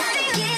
Yeah.